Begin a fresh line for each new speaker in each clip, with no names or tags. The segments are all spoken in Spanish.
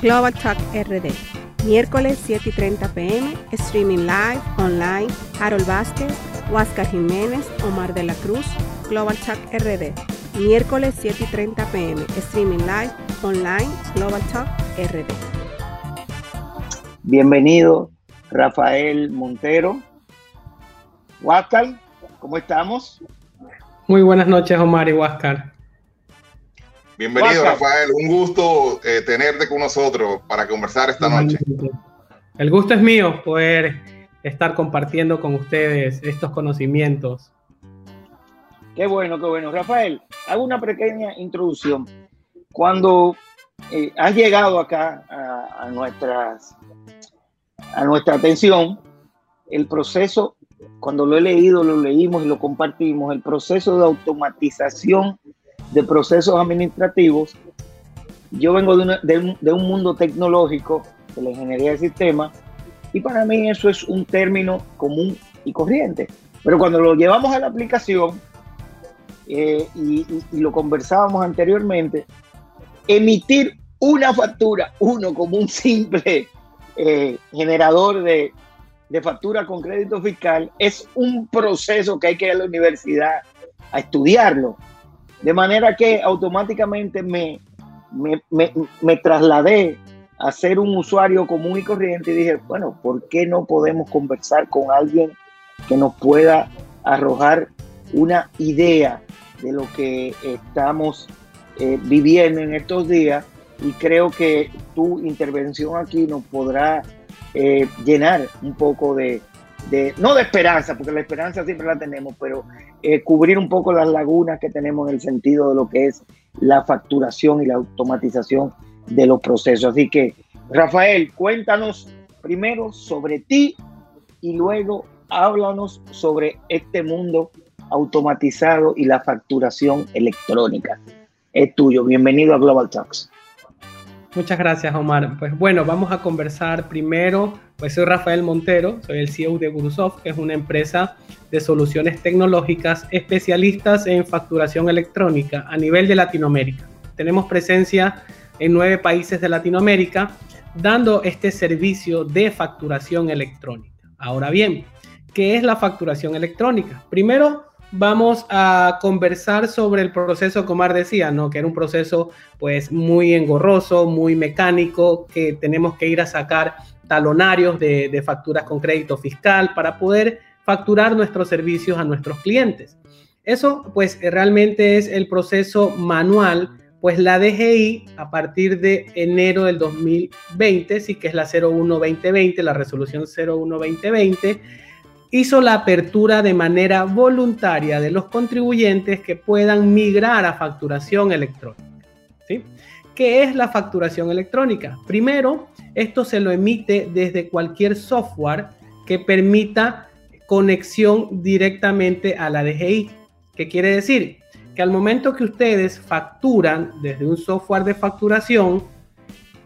Global Talk RD. Miércoles 7 y 30 pm, streaming live, online, Harold Vázquez, Huáscar Jiménez, Omar de la Cruz, Global Talk RD. Miércoles 7 y 30 pm, streaming live, online, Global Talk RD.
Bienvenido, Rafael Montero. Huáscar, ¿cómo estamos?
Muy buenas noches, Omar y Huáscar.
Bienvenido, Rafael. Un gusto eh, tenerte con nosotros para conversar esta noche.
El gusto es mío poder estar compartiendo con ustedes estos conocimientos.
Qué bueno, qué bueno. Rafael, hago una pequeña introducción. Cuando eh, has llegado acá a, nuestras, a nuestra atención, el proceso, cuando lo he leído, lo leímos y lo compartimos, el proceso de automatización de procesos administrativos. Yo vengo de, un, mundo tecnológico, de la ingeniería de sistemas, y para mí eso es un término común y corriente. Pero cuando lo llevamos a la aplicación, eh, y, lo conversábamos anteriormente, emitir una factura, uno como un simple eh, generador de, de factura con crédito fiscal, es un proceso que hay que ir a la universidad a estudiarlo. De manera que automáticamente me, me, trasladé a ser un usuario común y corriente y dije, bueno, ¿por qué no podemos conversar con alguien que nos pueda arrojar una idea de lo que estamos eh, viviendo en estos días? Y creo que tu intervención aquí nos podrá eh, llenar un poco de, no de esperanza, porque la esperanza siempre la tenemos, pero eh, cubrir un poco las lagunas que tenemos en el sentido de lo que es la facturación y la automatización de los procesos. Así que, Rafael, cuéntanos primero sobre ti y luego háblanos sobre este mundo automatizado y la facturación electrónica. Es tuyo. Bienvenido a Global Talks.
Muchas gracias, Omar. Pues bueno, vamos a conversar primero. Pues soy Rafael Montero, soy el CEO de Gurusoft, que es una empresa de soluciones tecnológicas especialistas en facturación electrónica a nivel de Latinoamérica. Tenemos presencia en nueve países de Latinoamérica dando este servicio de facturación electrónica. Ahora bien, ¿qué es la facturación electrónica? Primero, vamos a conversar sobre el proceso, como Omar decía, ¿no? Que era un proceso pues muy engorroso, muy mecánico, que tenemos que ir a sacar talonarios de, de facturas con crédito fiscal para poder facturar nuestros servicios a nuestros clientes. Eso pues realmente es el proceso manual, pues la DGI a partir de enero del 2020, sí que es la 01-2020, la resolución 01-2020, hizo la apertura de manera voluntaria de los contribuyentes que puedan migrar a facturación electrónica. ¿sí? ¿Qué es la facturación electrónica? Primero, esto se lo emite desde cualquier software que permita conexión directamente a la DGI. ¿Qué quiere decir? Que al momento que ustedes facturan desde un software de facturación,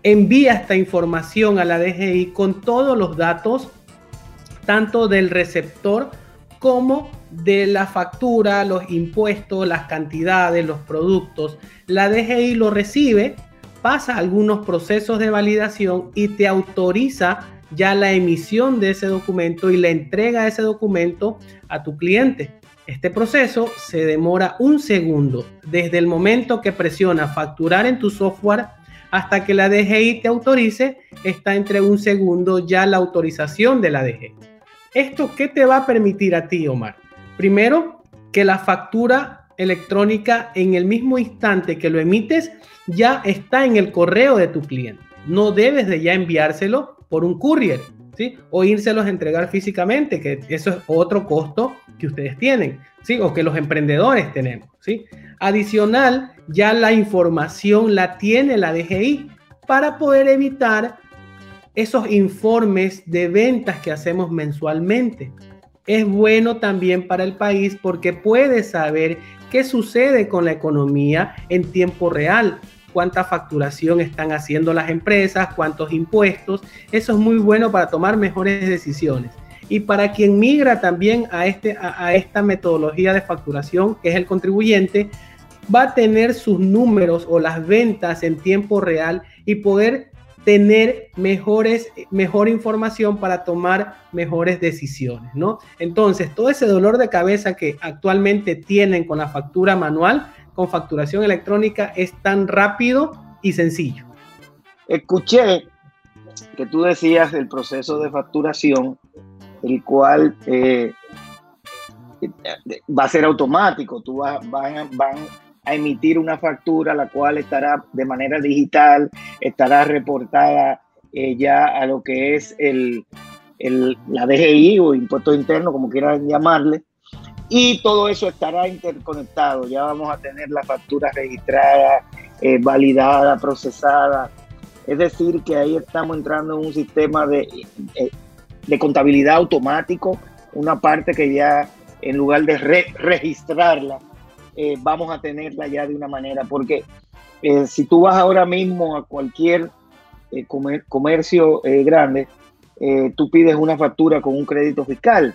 envía esta información a la DGI con todos los datos tanto del receptor como de la factura, los impuestos, las cantidades, los productos. La DGI lo recibe, pasa algunos procesos de validación y te autoriza ya la emisión de ese documento y la entrega de ese documento a tu cliente. Este proceso se demora un segundo desde el momento que presiona facturar en tu software hasta que la DGI te autorice, está entre un segundo ya la autorización de la DGI. ¿Esto qué te va a permitir a ti, Omar? Primero, que la factura electrónica en el mismo instante que lo emites ya está en el correo de tu cliente. No debes de ya enviárselo por un courier, ¿sí? O írselos a entregar físicamente, que eso es otro costo que ustedes tienen, ¿sí? O que los emprendedores tenemos, ¿sí? Adicional, ya la información la tiene la DGI para poder evitar esos informes de ventas que hacemos mensualmente. Es bueno también para el país porque puede saber qué sucede con la economía en tiempo real, cuánta facturación están haciendo las empresas, cuántos impuestos. Eso es muy bueno para tomar mejores decisiones. Y para quien migra también a, este, a, esta metodología de facturación, que es el contribuyente, va a tener sus números o las ventas en tiempo real y poder tener mejores, mejor información para tomar mejores decisiones, ¿no? Entonces, todo ese dolor de cabeza que actualmente tienen con la factura manual, con facturación electrónica, es tan rápido y sencillo.
Escuché que tú decías el proceso de facturación, el cual eh, va a ser automático, tú vas, van a emitir una factura, la cual estará de manera digital, estará reportada eh, ya a lo que es el, la DGI o impuesto interno, como quieran llamarle, y todo eso estará interconectado. Ya vamos a tener la factura registrada, eh, validada, procesada. Es decir, que ahí estamos entrando en un sistema de, eh, de contabilidad automático, una parte que ya en lugar de registrarla, eh, vamos a tenerla ya de una manera, porque eh, si tú vas ahora mismo a cualquier eh, comercio grande, tú pides una factura con un crédito fiscal,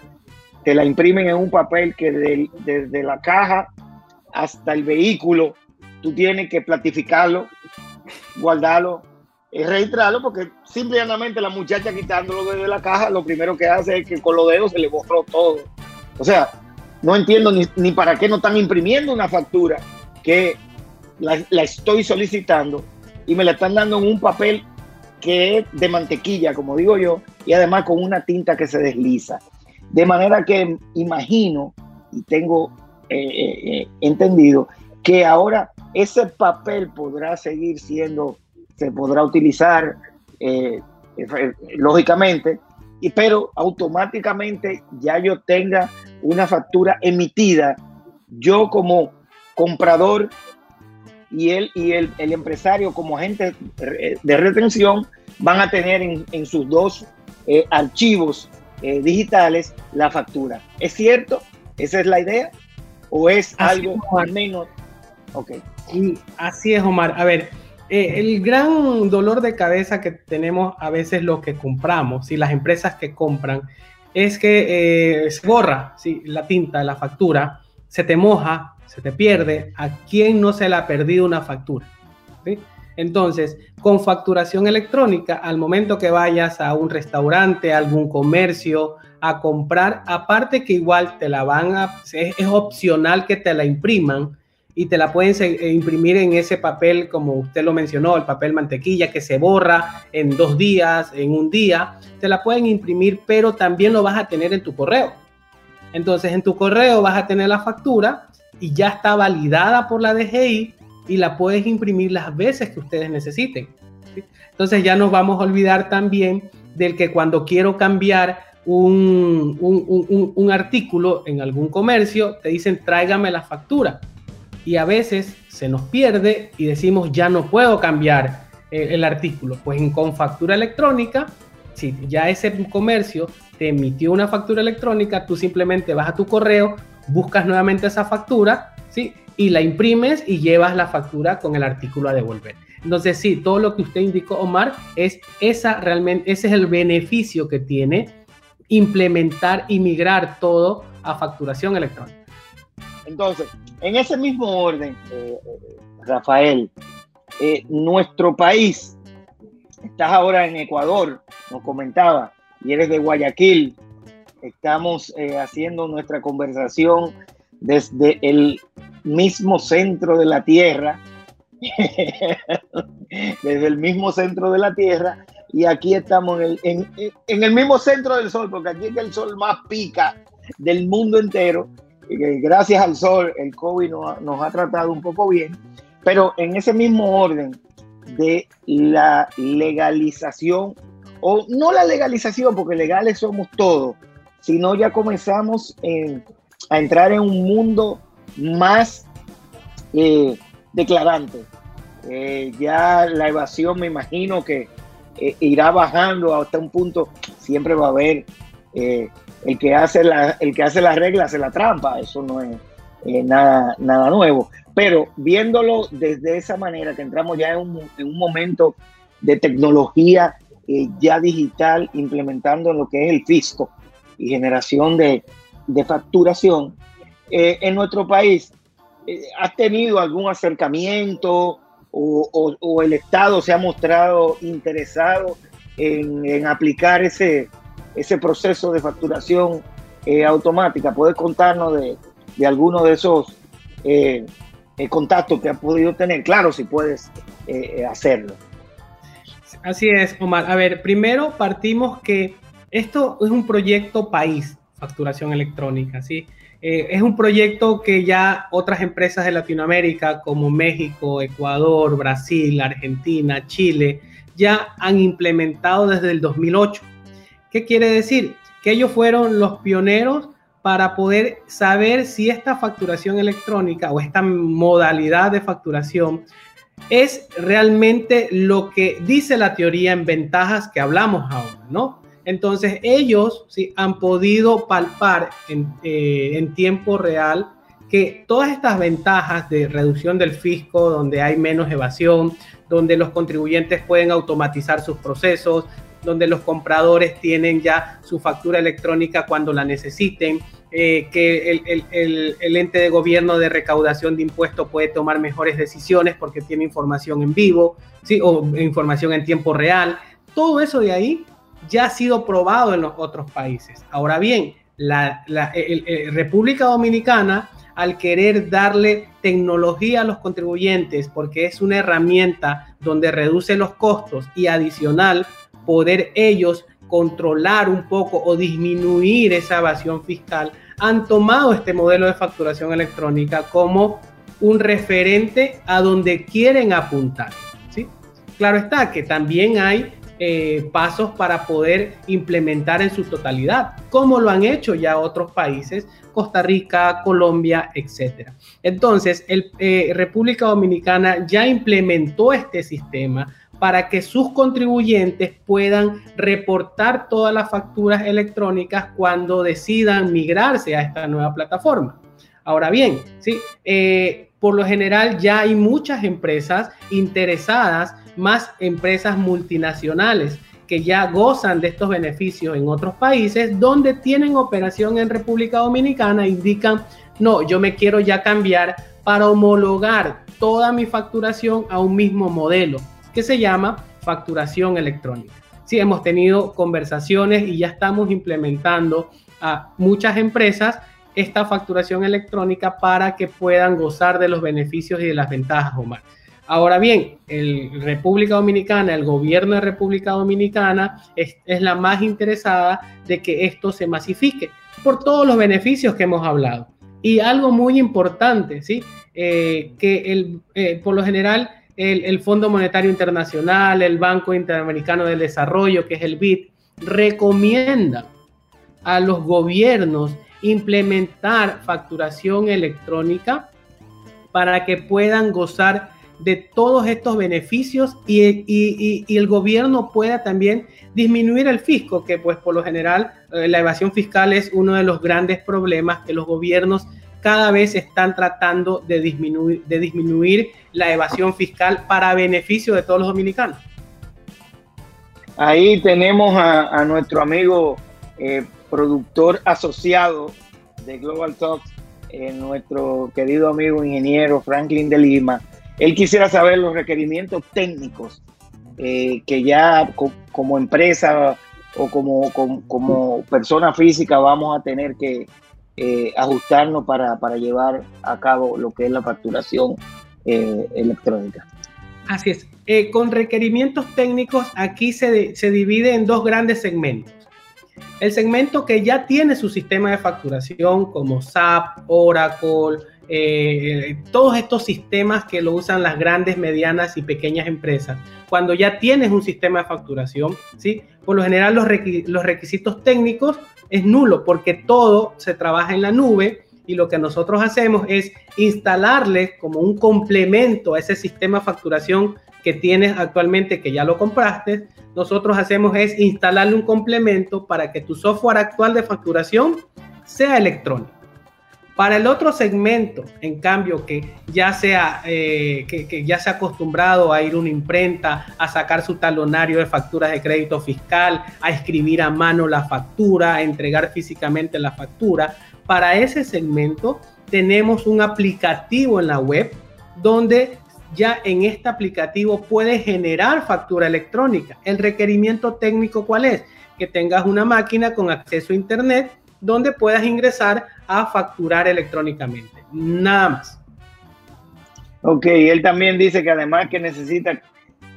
te la imprimen en un papel que desde la caja hasta el vehículo, tú tienes que platificarlo, guardarlo, registrarlo, porque simplemente la muchacha quitándolo desde la caja, lo primero que hace es que con los dedos se le borró todo. O sea, no entiendo ni, para qué no están imprimiendo una factura que la, estoy solicitando y me la están dando en un papel que es de mantequilla, como digo yo, y además con una tinta que se desliza. De manera que imagino y tengo eh, eh, eh, entendido que ahora ese papel podrá seguir siendo, se podrá utilizar, lógicamente, y, pero automáticamente ya yo tenga una factura emitida, yo como comprador y él y el, empresario como agente de retención van a tener en, sus dos eh, archivos eh, digitales la factura. ¿Es cierto? ¿Esa es la idea? ¿O es algo al menos?
Ok. Y así es, Omar. A ver, eh, el gran dolor de cabeza que tenemos a veces los que compramos y las empresas que compran es que eh, se borra la tinta, la factura, se te moja, se te pierde. ¿A quién no se le ha perdido una factura? Entonces, con facturación electrónica, al momento que vayas a un restaurante, a algún comercio, a comprar, aparte que igual te la van a, es opcional que te la impriman, y te la pueden eh, imprimir en ese papel, como usted lo mencionó, el papel mantequilla que se borra en dos días, en un día, te la pueden imprimir, pero también lo vas a tener en tu correo. Entonces en tu correo vas a tener la factura y ya está validada por la DGI y la puedes imprimir las veces que ustedes necesiten. Entonces ya nos vamos a olvidar también del que cuando quiero cambiar un, un, un artículo en algún comercio, te dicen tráigame la factura y a veces se nos pierde y decimos ya no puedo cambiar eh, el, artículo. Pues en, con factura electrónica, si ya ese comercio te emitió una factura electrónica, tú simplemente vas a tu correo, buscas nuevamente esa factura, ¿sí? Y la imprimes y llevas la factura con el artículo a devolver. Entonces, sí, todo lo que usted indicó, Omar, es esa realmente, ese es el beneficio que tiene implementar y migrar todo a facturación electrónica.
Entonces, en ese mismo orden, eh, eh, Rafael, eh, nuestro país, estás ahora en Ecuador, nos comentaba, y eres de Guayaquil, estamos haciendo nuestra conversación desde el mismo centro de la Tierra, desde el mismo centro de la Tierra, y aquí estamos en el, en el mismo centro del Sol, porque aquí es el Sol más pica del mundo entero, gracias al sol el COVID nos ha, tratado un poco bien, pero en ese mismo orden de la legalización, o no la legalización, porque legales somos todos, sino ya comenzamos a entrar en un mundo más eh, declarante. Eh, ya la evasión me imagino que eh, irá bajando hasta un punto, siempre va a haber el que hace la, el que hace la regla hace la trampa, eso no es eh, nada, nada nuevo. Pero viéndolo desde esa manera, que entramos ya en un, momento de tecnología eh, ya digital, implementando lo que es el fisco y generación de, facturación, eh, en nuestro país, ¿has tenido algún acercamiento o, el Estado se ha mostrado interesado en, aplicar ese, ese proceso de facturación eh, automática. ¿Puedes contarnos de, de alguno de esos eh, eh, contactos que has podido tener? Claro, si puedes hacerlo.
Así es, Omar. A ver, primero partimos que esto es un proyecto país, facturación electrónica, ¿sí? Es un proyecto que ya otras empresas de Latinoamérica como México, Ecuador, Brasil, Argentina, Chile, ya han implementado desde el 2008. ¿Qué quiere decir? Que ellos fueron los pioneros para poder saber si esta facturación electrónica o esta modalidad de facturación es realmente lo que dice la teoría en ventajas que hablamos ahora, ¿no? Entonces ellos sí, han podido palpar eh, en, tiempo real que todas estas ventajas de reducción del fisco, donde hay menos evasión, donde los contribuyentes pueden automatizar sus procesos, donde los compradores tienen ya su factura electrónica cuando la necesiten, eh, que el, ente de gobierno de recaudación de impuestos puede tomar mejores decisiones porque tiene información en vivo, ¿sí? o información en tiempo real. Todo eso de ahí ya ha sido probado en los otros países. Ahora bien, la, República Dominicana, al querer darle tecnología a los contribuyentes, porque es una herramienta donde reduce los costos y adicional poder ellos controlar un poco o disminuir esa evasión fiscal, han tomado este modelo de facturación electrónica como un referente a donde quieren apuntar. ¿sí? Claro está que también hay eh, pasos para poder implementar en su totalidad, como lo han hecho ya otros países, Costa Rica, Colombia, etc. Entonces, el, eh, República Dominicana ya implementó este sistema para que sus contribuyentes puedan reportar todas las facturas electrónicas cuando decidan migrarse a esta nueva plataforma. Ahora bien, ¿sí? Eh, por lo general ya hay muchas empresas interesadas más empresas multinacionales que ya gozan de estos beneficios en otros países donde tienen operación en República Dominicana indican, no, yo me quiero ya cambiar para homologar toda mi facturación a un mismo modelo que se llama facturación electrónica. Sí, hemos tenido conversaciones y ya estamos implementando a muchas empresas esta facturación electrónica para que puedan gozar de los beneficios y de las ventajas, Omar. Ahora bien, el República Dominicana, el gobierno de República Dominicana es, la más interesada de que esto se masifique por todos los beneficios que hemos hablado. Y algo muy importante, ¿sí? Eh, que el, eh, por lo general el, Fondo Monetario Internacional, el Banco Interamericano del Desarrollo, que es el BID, recomienda a los gobiernos implementar facturación electrónica para que puedan gozar de todos estos beneficios y, el gobierno pueda también disminuir el fisco, que pues por lo general eh, la evasión fiscal es uno de los grandes problemas que los gobiernos cada vez están tratando de disminuir la evasión fiscal para beneficio de todos los dominicanos.
Ahí tenemos a, nuestro amigo eh, productor asociado de Global Talks, eh, nuestro querido amigo ingeniero Franklin de Lima, él quisiera saber los requerimientos técnicos eh, que ya como empresa o como, como, persona física vamos a tener que ajustarnos para, llevar a cabo lo que es la facturación eh, electrónica.
Así es. con requerimientos técnicos aquí se, se divide en dos grandes segmentos. El segmento que ya tiene su sistema de facturación como SAP, Oracle, eh, todos estos sistemas que lo usan las grandes, medianas y pequeñas empresas. Cuando ya tienes un sistema de facturación, ¿sí? por lo general los, los requisitos técnicos es nulo porque todo se trabaja en la nube y lo que nosotros hacemos es instalarle como un complemento a ese sistema de facturación que tienes actualmente, que ya lo compraste, nosotros hacemos es instalarle un complemento para que tu software actual de facturación sea electrónico. Para el otro segmento, en cambio, que ya sea eh, que, ya se ha acostumbrado a ir a una imprenta, a sacar su talonario de facturas de crédito fiscal, a escribir a mano la factura, a entregar físicamente la factura, para ese segmento tenemos un aplicativo en la web donde ya en este aplicativo puedes generar factura electrónica. ¿El requerimiento técnico cuál es? Que tengas una máquina con acceso a Internet donde puedas ingresar a facturar electrónicamente. Nada más.
Ok, él también dice que además que necesita,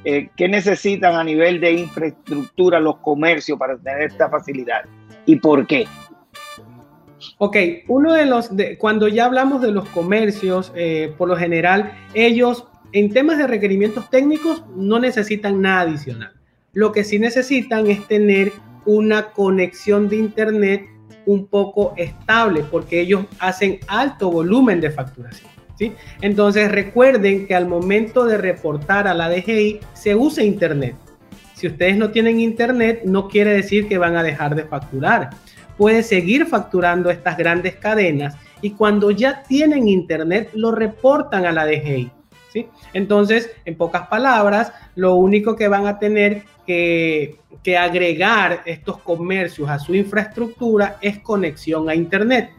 eh, que necesitan a nivel de infraestructura los comercios para tener esta facilidad y por qué.
Ok, uno de los, cuando ya hablamos de los comercios, eh, por lo general, ellos en temas de requerimientos técnicos no necesitan nada adicional. Lo que sí necesitan es tener una conexión de Internet un poco estable porque ellos hacen alto volumen de facturación. ¿sí? Entonces recuerden que al momento de reportar a la DGI se usa Internet. Si ustedes no tienen Internet, no quiere decir que van a dejar de facturar. Puede seguir facturando estas grandes cadenas y cuando ya tienen Internet lo reportan a la DGI. Entonces, en pocas palabras, lo único que van a tener que, agregar estos comercios a su infraestructura es conexión a Internet.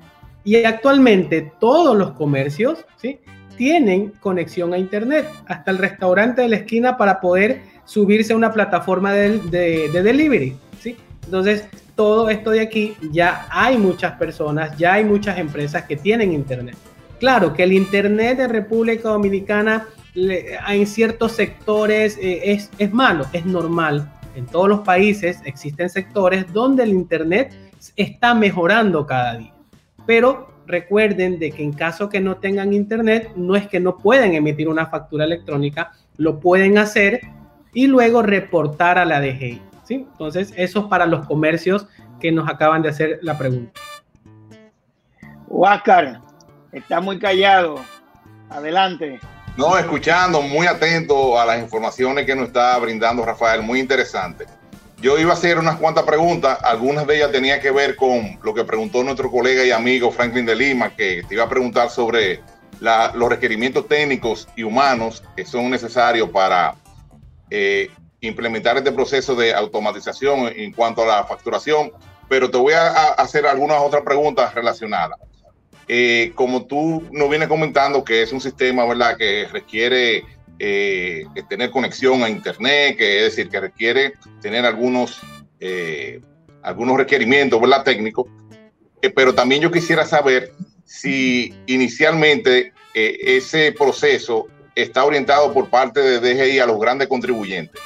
Y actualmente todos los comercios ¿sí? tienen conexión a Internet, hasta el restaurante de la esquina para poder subirse a una plataforma de, de, delivery. ¿sí? Entonces, todo esto de aquí, ya hay muchas personas, ya hay muchas empresas que tienen Internet. Claro que el Internet de República Dominicana en ciertos sectores eh, es, es malo, es normal. En todos los países existen sectores donde el Internet está mejorando cada día. Pero recuerden de que en caso que no tengan Internet, no es que no pueden emitir una factura electrónica, lo pueden hacer y luego reportar a la DGI. ¿Sí? Entonces, eso es para los comercios que nos acaban de hacer la pregunta.
Huáscar, está muy callado. Adelante.
No, escuchando, muy atento a las informaciones que nos está brindando Rafael, muy interesante. Yo iba a hacer unas cuantas preguntas, algunas de ellas tenían que ver con lo que preguntó nuestro colega y amigo Franklin de Lima, que te iba a preguntar sobre los requerimientos técnicos y humanos que son necesarios para eh, implementar este proceso de automatización en cuanto a la facturación, pero te voy a hacer algunas otras preguntas relacionadas. Eh, como tú nos vienes comentando que es un sistema, ¿verdad?, que requiere eh, tener conexión a Internet, que es decir, que requiere tener algunos, eh, algunos requerimientos, ¿verdad?, técnicos. pero también yo quisiera saber si inicialmente ese proceso está orientado por parte de DGI a los grandes contribuyentes.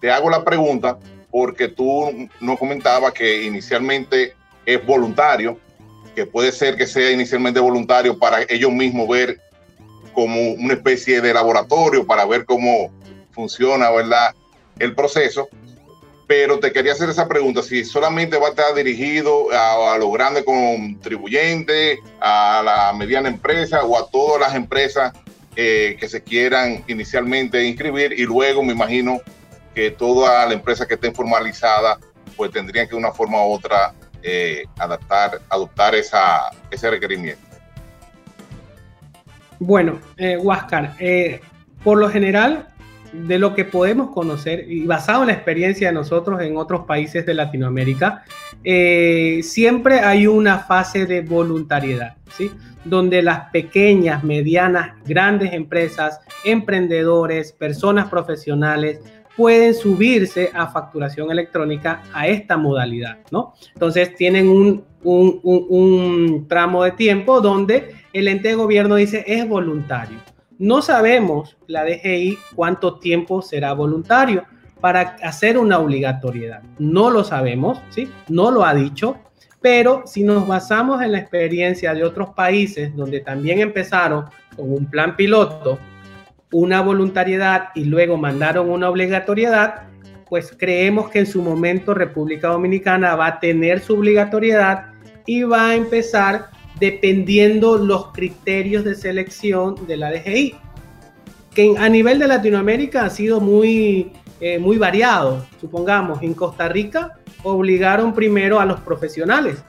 Te hago la pregunta porque tú nos comentabas que inicialmente es voluntario, que puede ser que sea inicialmente voluntario para ellos mismos ver como una especie de laboratorio para ver cómo funciona, ¿verdad? El proceso. Pero te quería hacer esa pregunta, si solamente va a estar dirigido a, los grandes contribuyentes, a la mediana empresa o a todas las empresas eh, que se quieran inicialmente inscribir y luego me imagino que toda la empresa que esté formalizada pues tendrían que de una forma u otra eh, adaptar, adoptar esa, ese requerimiento?
Bueno, eh, eh, por lo general, de lo que podemos conocer y basado en la experiencia de nosotros en otros países de Latinoamérica, eh, siempre hay una fase de voluntariedad, ¿sí? donde las pequeñas, medianas, grandes empresas, emprendedores, personas profesionales, pueden subirse a facturación electrónica a esta modalidad, ¿no? Entonces tienen un, un, tramo de tiempo donde el ente de gobierno dice es voluntario. No sabemos, la DGI, cuánto tiempo será voluntario para hacer una obligatoriedad. No lo sabemos, ¿sí? No lo ha dicho, pero si nos basamos en la experiencia de otros países donde también empezaron con un plan piloto una voluntariedad y luego mandaron una obligatoriedad, pues creemos que en su momento República Dominicana va a tener su obligatoriedad y va a empezar dependiendo los criterios de selección de la DGI, que a nivel de Latinoamérica ha sido muy, eh, muy variado. Supongamos, en Costa Rica obligaron primero a los profesionales,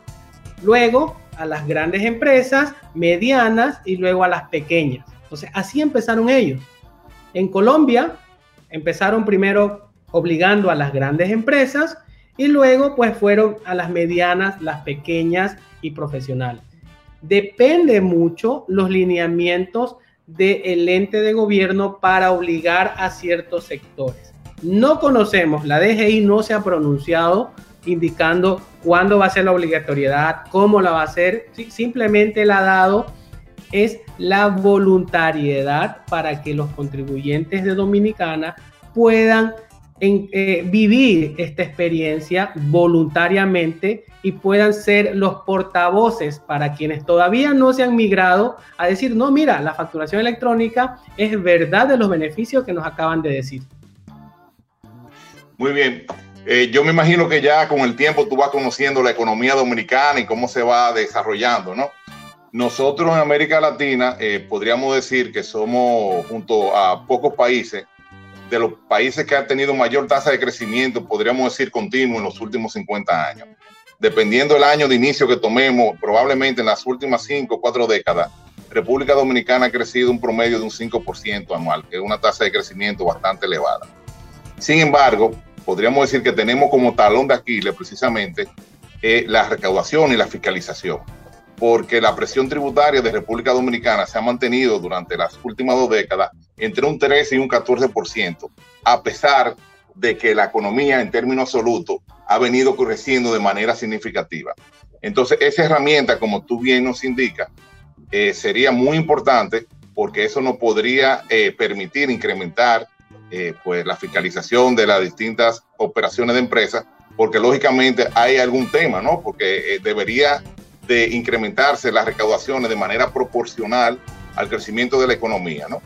luego a las grandes empresas, medianas y luego a las pequeñas. Entonces, así empezaron ellos. En Colombia, empezaron primero obligando a las grandes empresas y luego pues fueron a las medianas, las pequeñas y profesionales. Depende mucho los lineamientos del ente de gobierno para obligar a ciertos sectores. No conocemos, la DGI no se ha pronunciado indicando cuándo va a ser la obligatoriedad, cómo la va a hacer, simplemente la ha dado es la voluntariedad para que los contribuyentes de Dominicana puedan eh, vivir esta experiencia voluntariamente y puedan ser los portavoces para quienes todavía no se han migrado a decir, no, mira, la facturación electrónica es verdad de los beneficios que nos acaban de decir.
Muy bien. Eh, yo me imagino que ya con el tiempo tú vas conociendo la economía dominicana y cómo se va desarrollando, ¿no? Nosotros en América Latina eh, podríamos decir que somos, junto a pocos países, de los países que han tenido mayor tasa de crecimiento, podríamos decir continuo en los últimos 50 años. Dependiendo del año de inicio que tomemos, probablemente en las últimas 5 o 4 décadas, República Dominicana ha crecido un promedio de un 5% anual, que es una tasa de crecimiento bastante elevada. Sin embargo, podríamos decir que tenemos como talón de Aquiles precisamente eh, la recaudación y la fiscalización porque la presión tributaria de República Dominicana se ha mantenido durante las últimas dos décadas entre un 13 y un 14%, a pesar de que la economía en términos absolutos ha venido creciendo de manera significativa. Entonces, esa herramienta, como tú bien nos indicas, eh, sería muy importante porque eso nos podría eh, permitir incrementar eh, pues, la fiscalización de las distintas operaciones de empresas, porque lógicamente hay algún tema, ¿no? Porque debería de incrementarse las recaudaciones de manera proporcional al crecimiento de la economía, ¿no?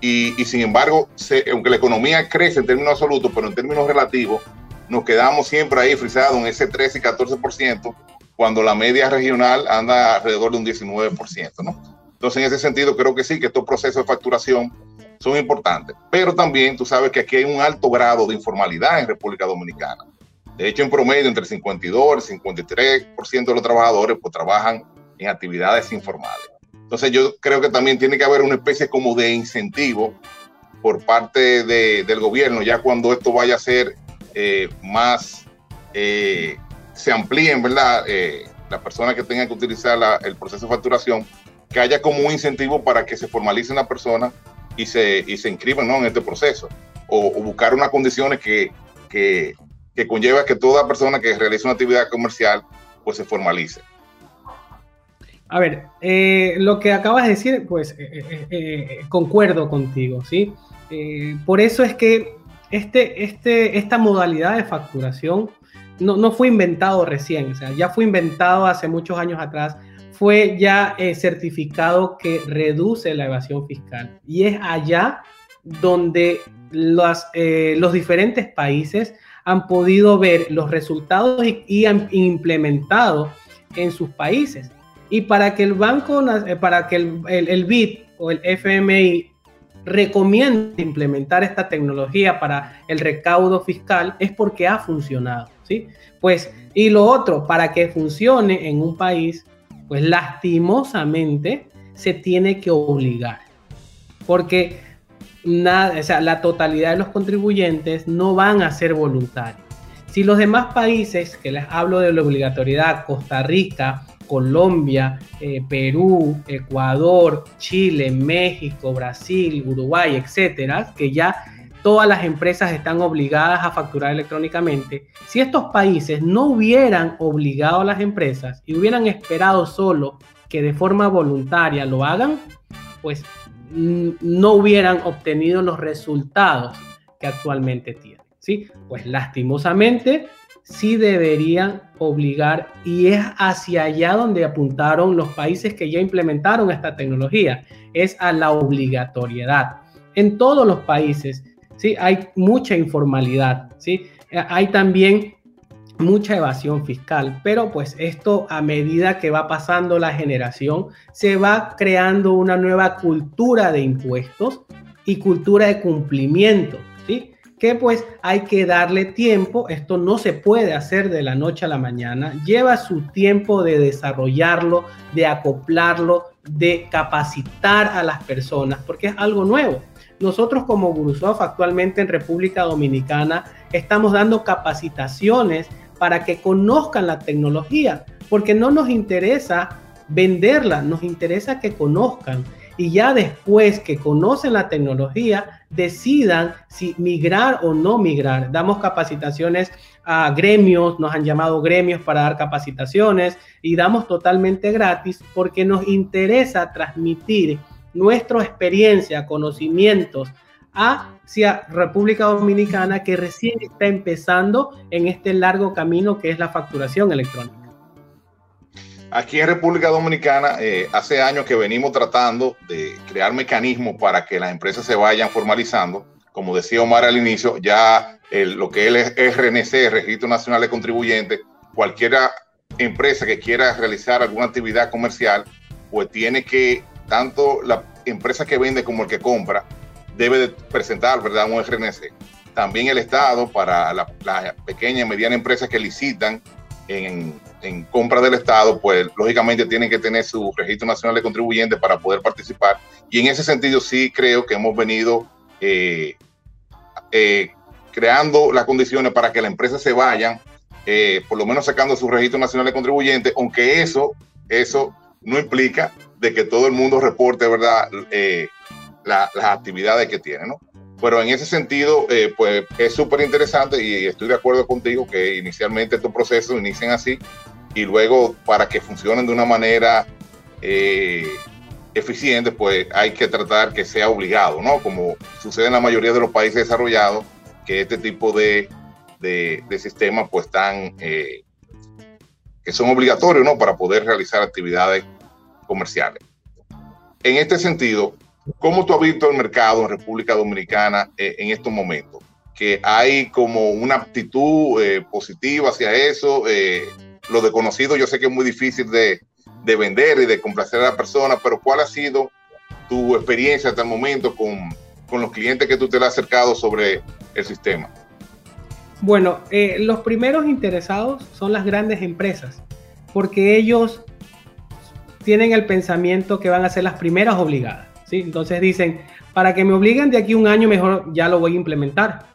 Y, sin embargo, aunque la economía crece en términos absolutos, pero en términos relativos, nos quedamos siempre ahí frisados en ese 13 y 14%, cuando la media regional anda alrededor de un 19%, ¿no? Entonces, en ese sentido, creo que sí, que estos procesos de facturación son importantes. Pero también tú sabes que aquí hay un alto grado de informalidad en República Dominicana. De hecho, en promedio, entre 52 y 53% de los trabajadores pues, trabajan en actividades informales. Entonces, yo creo que también tiene que haber una especie como de incentivo por parte del gobierno, ya cuando esto vaya a ser eh, más, eh, se amplíen, ¿verdad? Eh, las personas que tengan que utilizar el proceso de facturación, que haya como un incentivo para que se formalice una persona y se, y se inscriban ¿no? en este proceso, o, buscar unas condiciones que, que que conlleva que toda persona que realice una actividad comercial pues se formalice.
A ver, eh, lo que acabas de decir, pues eh, eh, concuerdo contigo, ¿sí? por eso es que este, este, esta modalidad de facturación no, no, fue inventado recién, o sea, ya fue inventado hace muchos años atrás, fue ya certificado que reduce la evasión fiscal y es allá donde los, los diferentes países han podido ver los resultados y, han implementado en sus países. Y para que el banco, eh, para que el, el, BID o el FMI recomiende implementar esta tecnología para el recaudo fiscal es porque ha funcionado, ¿sí? Pues, y lo otro, para que funcione en un país, pues lastimosamente se tiene que obligar. Porque o sea, la totalidad de los contribuyentes no van a ser voluntarios. Si los demás países, que les hablo de la obligatoriedad, Costa Rica, Colombia, eh, Perú, Ecuador, Chile, México, Brasil, Uruguay, etcétera, que ya todas las empresas están obligadas a facturar electrónicamente, si estos países no hubieran obligado a las empresas y hubieran esperado solo que de forma voluntaria lo hagan, pues no hubieran obtenido los resultados que actualmente tienen. ¿sí? Pues lastimosamente sí deberían obligar y es hacia allá donde apuntaron los países que ya implementaron esta tecnología, es a la obligatoriedad. En todos los países, ¿sí? Hay mucha informalidad, ¿sí? Hay también mucha evasión fiscal, pero pues esto a medida que va pasando la generación, se va creando una nueva cultura de impuestos y cultura de cumplimiento, ¿sí? Que pues hay que darle tiempo, esto no se puede hacer de la noche a la mañana, lleva su tiempo de desarrollarlo, de acoplarlo, de capacitar a las personas, porque es algo nuevo. Nosotros como Gurusoft actualmente en República Dominicana estamos dando capacitaciones para que conozcan la tecnología, porque no nos interesa venderla, nos interesa que conozcan y ya después que conocen la tecnología, decidan si migrar o no migrar. Damos capacitaciones a gremios, nos han llamado gremios para dar capacitaciones y damos totalmente gratis porque nos interesa transmitir nuestra experiencia, conocimientos hacia República Dominicana que recién está empezando en este largo camino que es la facturación electrónica.
Aquí en República Dominicana, eh, hace años que venimos tratando de crear mecanismos para que las empresas se vayan formalizando. Como decía Omar al inicio, ya lo que es RNC, Registro Nacional de Contribuyentes, cualquier empresa que quiera realizar alguna actividad comercial, pues tiene que, tanto la empresa que vende como el que compra, debe de presentar, ¿verdad?, un RNC. También el Estado, para las la pequeñas y medianas empresas que licitan en, en, compra del Estado, pues lógicamente tienen que tener su registro nacional de contribuyentes para poder participar. Y en ese sentido sí creo que hemos venido eh, eh, creando las condiciones para que la empresa se vayan, eh, por lo menos sacando su registro nacional de contribuyentes, aunque eso, eso no implica de que todo el mundo reporte, ¿verdad? Las actividades que tiene, ¿no? Pero en ese sentido, eh, pues es súper interesante y estoy de acuerdo contigo que inicialmente estos procesos inician así y luego para que funcionen de una manera eh, eficiente, pues hay que tratar que sea obligado, ¿no? Como sucede en la mayoría de los países desarrollados, que este tipo de, de, sistemas pues están, eh, que son obligatorios, ¿no? Para poder realizar actividades comerciales. En este sentido, ¿Cómo tú has visto el mercado en República Dominicana eh, en estos momentos? Que hay como una aptitud eh, positiva hacia eso. Eh, lo desconocido yo sé que es muy difícil de, de, vender y de complacer a la persona, pero ¿cuál ha sido tu experiencia hasta el momento con los clientes que tú te has acercado sobre el sistema?
Bueno, los primeros interesados son las grandes empresas, porque ellos tienen el pensamiento que van a ser las primeras obligadas. Entonces dicen, para que me obliguen de aquí un año, mejor ya lo voy a implementar.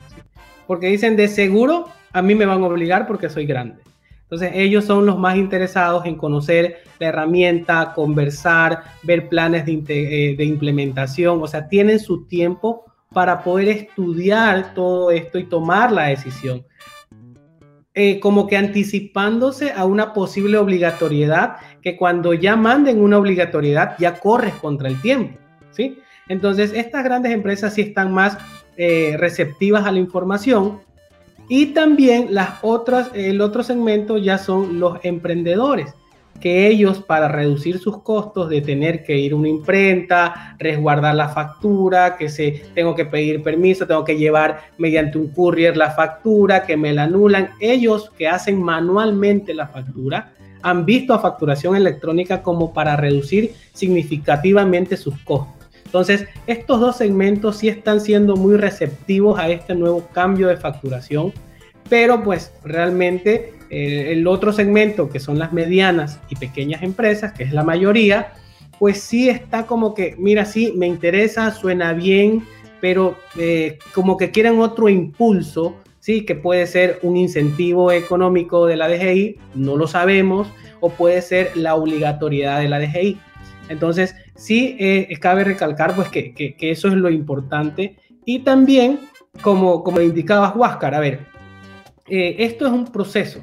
Porque dicen, de seguro a mí me van a obligar porque soy grande. Entonces ellos son los más interesados en conocer la herramienta, conversar, ver planes de, eh, implementación, o sea, tienen su tiempo para poder estudiar todo esto y tomar la decisión. Eh, como que anticipándose a una posible obligatoriedad, que cuando ya manden una obligatoriedad ya corres contra el tiempo. Entonces, estas grandes empresas sí están más eh, receptivas a la información y también las otras, el otro segmento ya son los emprendedores, que ellos para reducir sus costos de tener que ir a una imprenta, resguardar la factura, que se tengo que pedir permiso, tengo que llevar mediante un courier la factura, que me la anulan, ellos que hacen manualmente la factura, han visto a facturación electrónica como para reducir significativamente sus costos. Entonces, estos dos segmentos sí están siendo muy receptivos a este nuevo cambio de facturación, pero pues realmente eh, el otro segmento, que son las medianas y pequeñas empresas, que es la mayoría, pues sí está como que, mira, sí, me interesa, suena bien, pero eh, como que quieren otro impulso, sí, que puede ser un incentivo económico de la DGI, no lo sabemos, o puede ser la obligatoriedad de la DGI. Entonces, sí eh, cabe recalcar pues que, eso es lo importante. Y también, como, como indicaba Huáscar, a ver, eh, esto es un proceso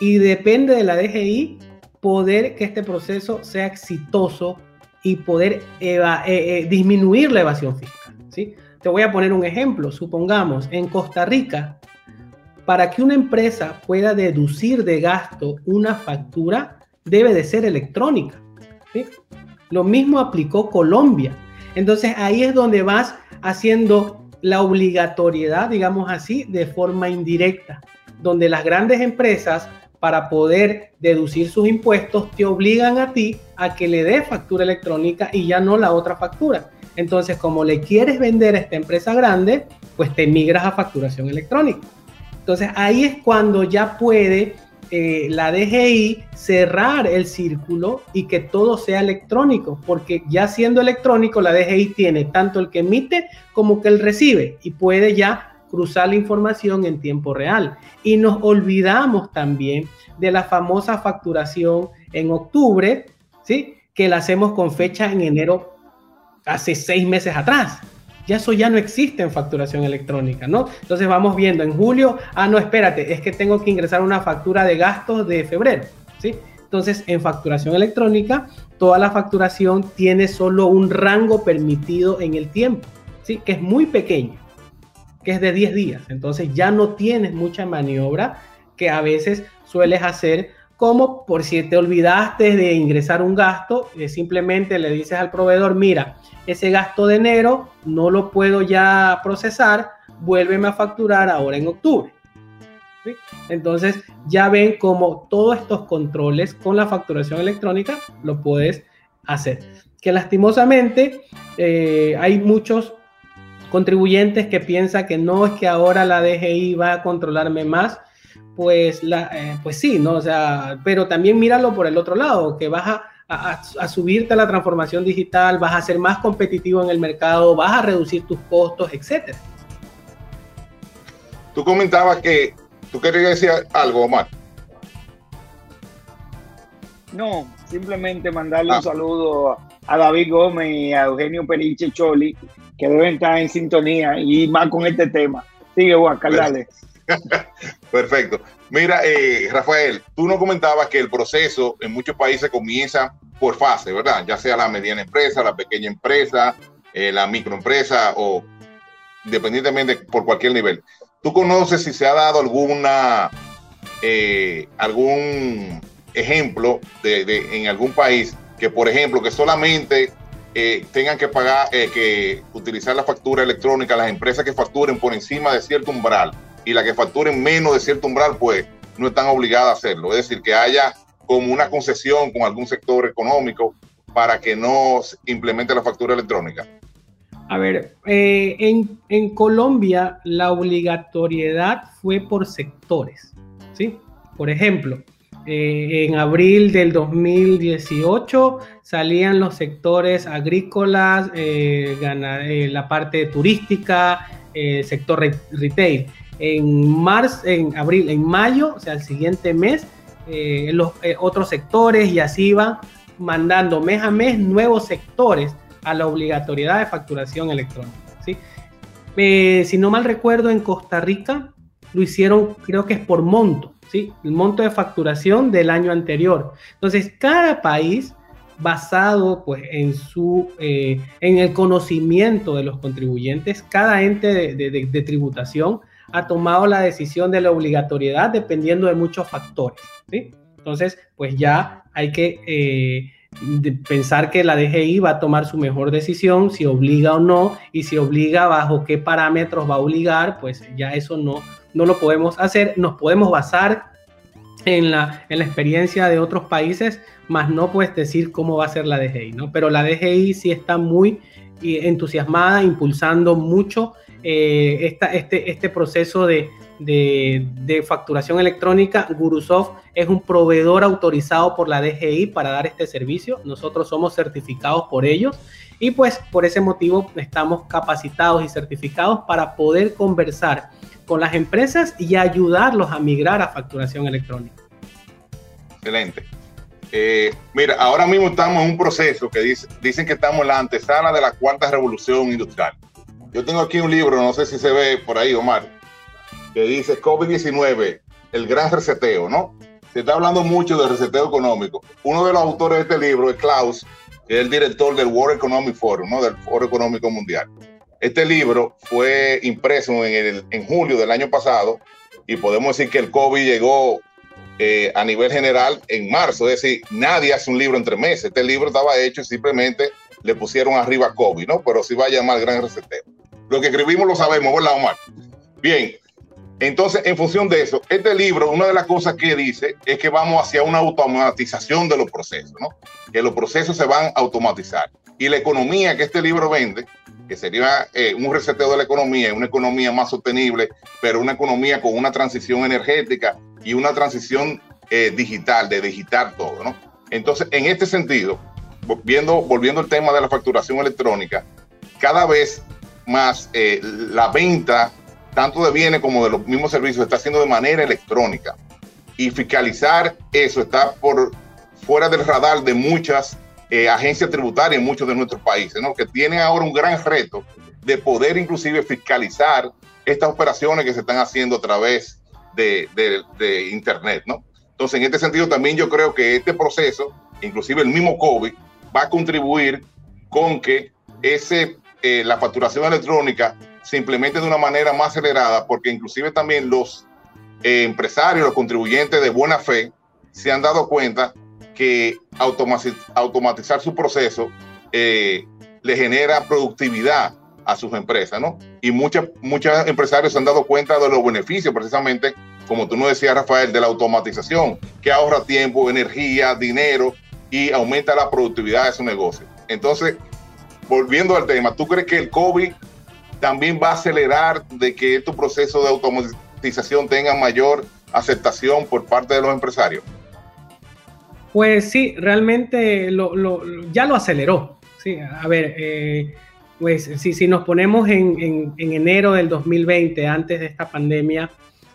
y depende de la DGI poder que este proceso sea exitoso y poder eh, disminuir la evasión fiscal. ¿sí? Te voy a poner un ejemplo. Supongamos, en Costa Rica, para que una empresa pueda deducir de gasto una factura, debe de ser electrónica. ¿sí? Lo mismo aplicó Colombia. Entonces ahí es donde vas haciendo la obligatoriedad, digamos así, de forma indirecta, donde las grandes empresas para poder deducir sus impuestos te obligan a ti a que le dé factura electrónica y ya no la otra factura. Entonces, como le quieres vender a esta empresa grande, pues te migras a facturación electrónica. Entonces, ahí es cuando ya puede eh, la DGI cerrar el círculo y que todo sea electrónico, porque ya siendo electrónico, la DGI tiene tanto el que emite como que el recibe y puede ya cruzar la información en tiempo real. Y nos olvidamos también de la famosa facturación en octubre, ¿sí? que la hacemos con fecha en enero hace seis meses atrás. Ya eso ya no existe en facturación electrónica, ¿no? Entonces vamos viendo en julio, ah, no, espérate, es que tengo que ingresar una factura de gastos de febrero, ¿sí? Entonces, en facturación electrónica, toda la facturación tiene solo un rango permitido en el tiempo, ¿sí? Que es muy pequeño, que es de 10 días. Entonces, ya no tienes mucha maniobra que a veces sueles hacer como por si te olvidaste de ingresar un gasto, eh, simplemente le dices al proveedor, mira, ese gasto de enero no lo puedo ya procesar, vuélveme a facturar ahora en octubre. Entonces ya ven como todos estos controles con la facturación electrónica lo puedes hacer. Que lastimosamente eh, hay muchos contribuyentes que piensan que no es que ahora la DGI va a controlarme más, pues, la, eh, pues sí, ¿no? O sea, pero también míralo por el otro lado, que vas a, a, subirte a la transformación digital, vas a ser más competitivo en el mercado, vas a reducir tus costos, etcétera.
Tú comentabas que tú querías decir algo, Omar.
No, simplemente mandarle un ah. saludo a David Gómez y a Eugenio Periche Choli, que deben estar en sintonía y más con este tema. Sigue, Juan, dale.
Perfecto. Mira, eh, Rafael, tú nos comentabas que el proceso en muchos países comienza por fase, ¿verdad? Ya sea la mediana empresa, la pequeña empresa, eh, la microempresa o independientemente por cualquier nivel. ¿Tú conoces si se ha dado alguna eh, algún ejemplo de, en algún país que, por ejemplo, que solamente tengan que pagar, que utilizar la factura electrónica las empresas que facturen por encima de cierto umbral y las que facturen menos de cierto umbral, pues no están obligadas a hacerlo. Es decir, que haya como una concesión con algún sector económico para que no implemente la factura electrónica.
A ver, eh, en, en, Colombia la obligatoriedad fue por sectores, ¿sí? Por ejemplo, eh, en abril del 2018 salían los sectores agrícolas, eh, la parte turística, sector retail en marzo, en abril, en mayo, o sea, el siguiente mes, eh, los eh, otros sectores y así van mandando mes a mes nuevos sectores a la obligatoriedad de facturación electrónica. ¿sí? Eh, si no mal recuerdo, en Costa Rica lo hicieron, creo que es por monto, ¿sí? el monto de facturación del año anterior. Entonces, cada país basado pues en su en el conocimiento de los contribuyentes cada ente de tributación ha tomado la decisión de la obligatoriedad dependiendo de muchos factores. ¿sí? Entonces, pues ya hay que eh, pensar que la DGI va a tomar su mejor decisión, si obliga o no, y si obliga bajo qué parámetros va a obligar, pues ya eso no, no lo podemos hacer. Nos podemos basar en la, en la experiencia de otros países, más no puedes decir cómo va a ser la DGI, ¿no? Pero la DGI sí está muy entusiasmada, impulsando mucho eh, este, este proceso de, facturación electrónica. Gurusoft es un proveedor autorizado por la DGI para dar este servicio. Nosotros somos certificados por ellos y pues por ese motivo estamos capacitados y certificados para poder conversar con las empresas y ayudarlos a migrar a facturación electrónica.
Excelente. Eh, mira, ahora mismo estamos en un proceso que dice, dicen que estamos en la antesala de la cuarta revolución industrial. Yo tengo aquí un libro, no sé si se ve por ahí, Omar, que dice COVID-19, el gran reseteo, ¿no? Se está hablando mucho del reseteo económico. Uno de los autores de este libro es Klaus, que es el director del World Economic Forum, ¿no? Del Foro Económico Mundial. Este libro fue impreso en julio del año pasado y podemos decir que el COVID llegó eh, a nivel general en marzo. Es decir, nadie hace un libro entre meses. Este libro estaba hecho y simplemente le pusieron arriba COVID, ¿no? Pero sí va a llamar Gran Reseteo. Lo que escribimos lo sabemos, ¿verdad, Omar? Bien, entonces, en función de eso, este libro, una de las cosas que dice es que vamos hacia una automatización de los procesos, ¿no? Que los procesos se van a automatizar. Y la economía que este libro vende, que sería eh, un reseteo de la economía, una economía más sostenible, pero una economía con una transición energética y una transición eh, digital, de digitar todo, ¿no? Entonces, en este sentido, viendo, volviendo al tema de la facturación electrónica, cada vez más eh, la venta tanto de bienes como de los mismos servicios está haciendo de manera electrónica y fiscalizar eso está por fuera del radar de muchas eh, agencias tributarias en muchos de nuestros países, ¿no? que tienen ahora un gran reto de poder inclusive fiscalizar estas operaciones que se están haciendo a través de, Internet. ¿no? Entonces, en este sentido, también yo creo que este proceso, inclusive el mismo COVID, va a contribuir con que ese, eh, la facturación electrónica se implemente de una manera más acelerada, porque inclusive también los eh, empresarios, los contribuyentes de buena fe, se han dado cuenta que automatizar su proceso eh, le genera productividad a sus empresas, ¿no? Y muchos muchos empresarios se han dado cuenta de los beneficios, precisamente, como tú nos decías, Rafael, de la automatización, que ahorra tiempo, energía, dinero y aumenta la productividad de su negocio. Entonces, volviendo al tema, ¿tú crees que el COVID también va a acelerar de que estos procesos de automatización tengan mayor aceptación por parte de los empresarios?
Pues sí, realmente ya lo aceleró. Sí, a ver, eh, pues si, si, nos ponemos en, enero del 2020, antes de esta pandemia,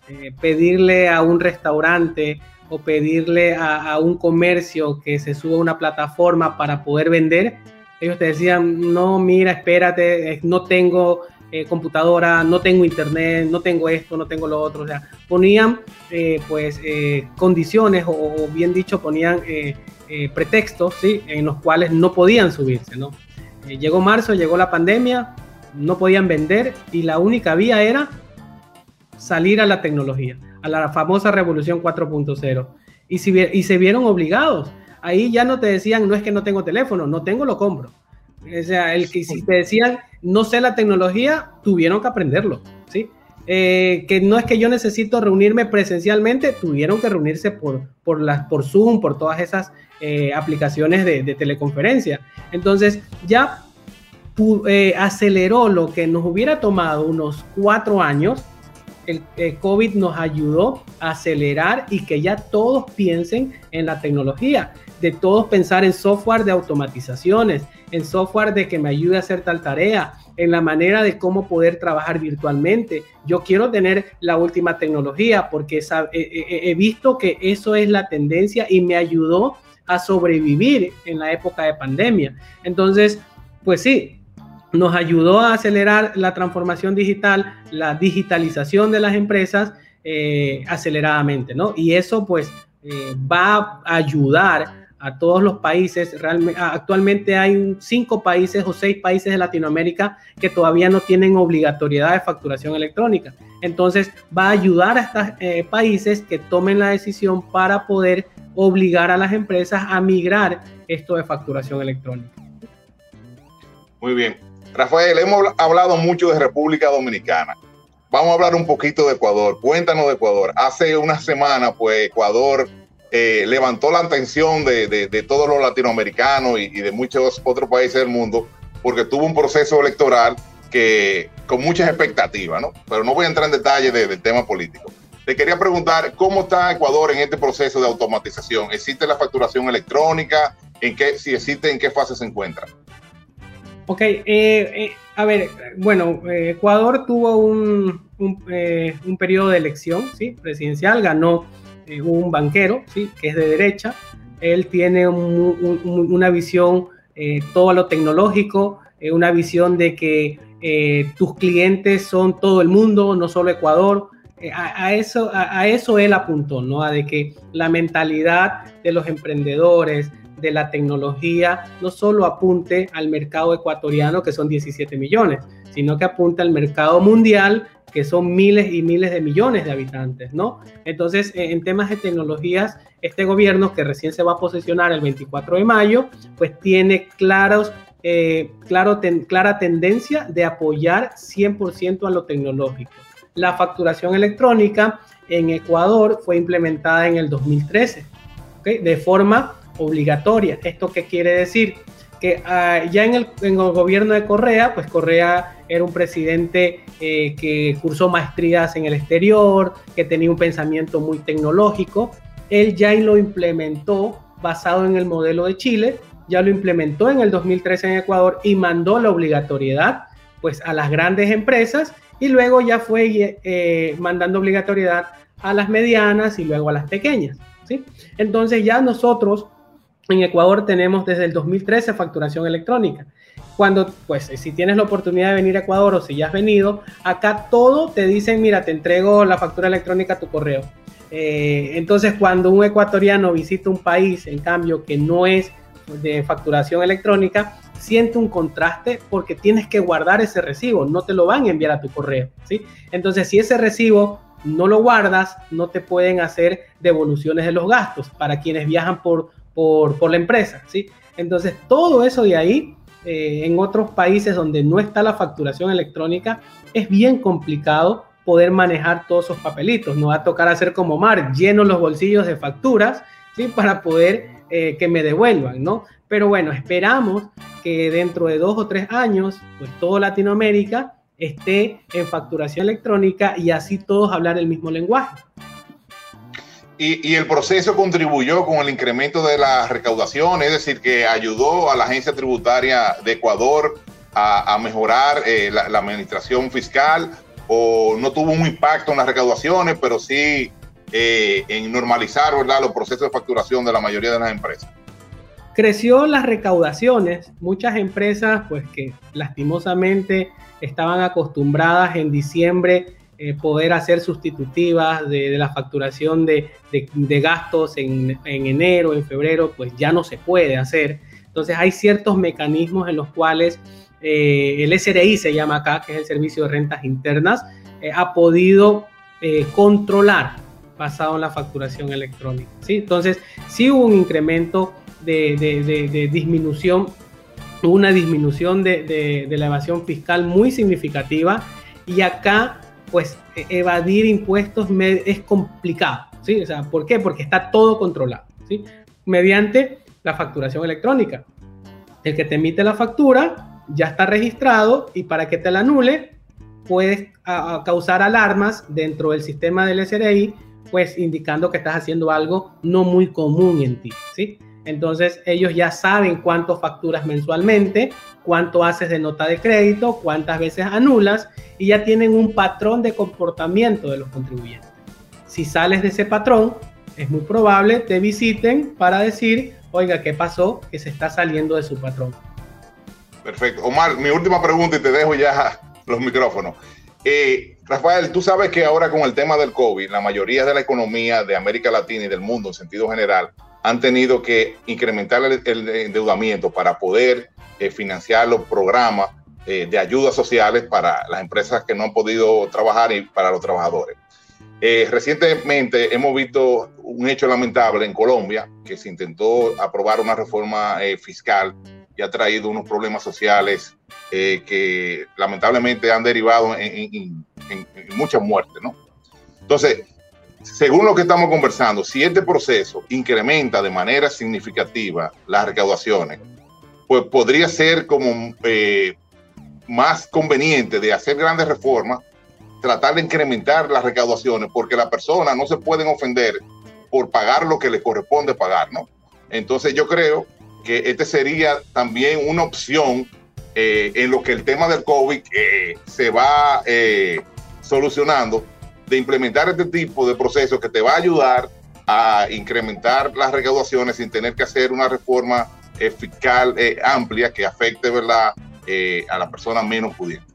eh, pedirle a un restaurante o pedirle a, un comercio que se suba a una plataforma para poder vender, ellos te decían, no, mira, espérate, no tengo eh, computadora, no tengo internet, no tengo esto, no tengo lo otro. O sea, ponían eh, pues eh, condiciones o, bien dicho, ponían pretextos ¿sí? en los cuales no podían subirse. ¿no? Llegó marzo, llegó la pandemia, no podían vender y la única vía era salir a la tecnología, a la famosa revolución 4.0. Y, si, y se vieron obligados. Ahí ya no te decían, no es que no tengo teléfono, no tengo, lo compro. O sea, el que si te decían, no sé la tecnología, tuvieron que aprenderlo, ¿sí? Eh, que no es que yo necesito reunirme presencialmente, tuvieron que reunirse por, por, las, por Zoom, por todas esas eh, aplicaciones de, teleconferencia. Entonces, ya eh, aceleró lo que nos hubiera tomado unos cuatro años. El COVID nos ayudó a acelerar y que ya todos piensen en la tecnología, de todos pensar en software de automatizaciones, en software de que me ayude a hacer tal tarea, en la manera de cómo poder trabajar virtualmente. Yo quiero tener la última tecnología porque he visto que eso es la tendencia y me ayudó a sobrevivir en la época de pandemia. Entonces, pues sí, nos ayudó a acelerar la transformación digital, la digitalización de las empresas eh, aceleradamente, ¿no? Y eso pues eh, va a ayudar a todos los países. Actualmente hay cinco países o seis países de Latinoamérica que todavía no tienen obligatoriedad de facturación electrónica. Entonces va a ayudar a estos eh, países que tomen la decisión para poder obligar a las empresas a migrar esto de facturación electrónica.
Muy bien. Rafael, hemos hablado mucho de República Dominicana. Vamos a hablar un poquito de Ecuador. Cuéntanos de Ecuador. Hace una semana, pues Ecuador eh, levantó la atención de, todos los latinoamericanos y, de muchos otros países del mundo, porque tuvo un proceso electoral que con muchas expectativas, ¿no? Pero no voy a entrar en detalle del tema político. Te quería preguntar cómo está Ecuador en este proceso de automatización. ¿Existe la facturación electrónica? ¿En qué, si existe, en qué fase se encuentra?
Ok, eh, eh, a ver, bueno, Ecuador tuvo un, un periodo de elección, ¿sí? Presidencial, ganó un banquero, ¿sí? que es de derecha. Él tiene una visión eh, todo lo tecnológico, eh, una visión de que eh, tus clientes son todo el mundo, no solo Ecuador. A, eso, a, eso él apuntó, ¿no? A de que la mentalidad de los emprendedores, de la tecnología, no solo apunte al mercado ecuatoriano, que son 17 millones, sino que apunte al mercado mundial, que son miles y miles de millones de habitantes, ¿no? Entonces, en temas de tecnologías, este gobierno que recién se va a posicionar el 24 de mayo, pues tiene claros, eh, claro, clara tendencia de apoyar 100% a lo tecnológico. La facturación electrónica en Ecuador fue implementada en el 2013, ¿okay? de forma obligatoria. ¿Esto qué quiere decir? Que ah, ya en el, gobierno de Correa, pues Correa era un presidente eh, que cursó maestrías en el exterior, que tenía un pensamiento muy tecnológico. Él ya lo implementó basado en el modelo de Chile, ya lo implementó en el 2013 en Ecuador y mandó la obligatoriedad pues a las grandes empresas y luego ya fue eh, mandando obligatoriedad a las medianas y luego a las pequeñas. ¿sí? Entonces ya nosotros en Ecuador tenemos desde el 2013 facturación electrónica. Cuando, pues, si tienes la oportunidad de venir a Ecuador o si ya has venido, acá todo te dicen, mira, te entrego la factura electrónica a tu correo. Eh, entonces, cuando un ecuatoriano visita un país, en cambio, que no es de facturación electrónica, siente un contraste porque tienes que guardar ese recibo, no te lo van a enviar a tu correo, ¿sí? Entonces, si ese recibo no lo guardas, no te pueden hacer devoluciones de los gastos para quienes viajan por, por, la empresa, ¿sí? Entonces, todo eso de ahí, eh, en otros países donde no está la facturación electrónica, es bien complicado poder manejar todos esos papelitos. No va a tocar hacer como Mar, lleno los bolsillos de facturas, ¿sí? Para poder eh, que me devuelvan, ¿no? Pero bueno, esperamos que dentro de dos o tres años, pues todo Latinoamérica esté en facturación electrónica y así todos hablar el mismo lenguaje.
Y, el proceso contribuyó con el incremento de la recaudación, es decir, que ayudó a la agencia tributaria de Ecuador a, mejorar eh, la, administración fiscal o no tuvo un impacto en las recaudaciones, pero sí eh, en normalizar los procesos de facturación de la mayoría de las empresas.
Creció las recaudaciones, muchas empresas pues que lastimosamente estaban acostumbradas en diciembre eh, poder hacer sustitutivas de, la facturación de, gastos en, enero, en febrero, pues ya no se puede hacer. Entonces hay ciertos mecanismos en los cuales eh, el SRI se llama acá, que es el Servicio de Rentas Internas, eh, ha podido controlar basado en la facturación electrónica. ¿sí? Entonces sí hubo un incremento de, disminución, una disminución de, la evasión fiscal muy significativa y acá pues e, evadir impuestos es complicado, ¿sí? O sea, ¿por qué? Porque está todo controlado, ¿sí? Mediante la facturación electrónica. El que te emite la factura ya está registrado y para que te la anule puedes causar alarmas dentro del sistema del SRI, pues indicando que estás haciendo algo no muy común en ti, ¿sí? Entonces ellos ya saben cuánto facturas mensualmente, cuánto haces de nota de crédito, cuántas veces anulas y ya tienen un patrón de comportamiento de los contribuyentes. Si sales de ese patrón, es muy probable te visiten para decir, oiga, ¿qué pasó? Que se está saliendo de su patrón.
Perfecto. Omar, mi última pregunta y te dejo ya los micrófonos. Eh, Rafael, tú sabes que ahora con el tema del COVID, la mayoría de la economía de América Latina y del mundo en sentido general han tenido que incrementar el, endeudamiento para poder eh, financiar los programas eh, de ayudas sociales para las empresas que no han podido trabajar y para los trabajadores. Eh, recientemente hemos visto un hecho lamentable en Colombia, que se intentó aprobar una reforma fiscal y ha traído unos problemas sociales que lamentablemente han derivado en, muchas muertes, ¿no? Entonces, según lo que estamos conversando, si este proceso incrementa de manera significativa las recaudaciones, pues podría ser como eh, más conveniente de hacer grandes reformas, tratar de incrementar las recaudaciones, porque las personas no se pueden ofender por pagar lo que les corresponde pagar, ¿no? Entonces yo creo que este sería también una opción eh, en lo que el tema del COVID eh, se va solucionando de implementar este tipo de procesos que te va a ayudar a incrementar las recaudaciones sin tener que hacer una reforma eh, fiscal eh, amplia que afecte ¿verdad? Eh, a las personas menos pudientes.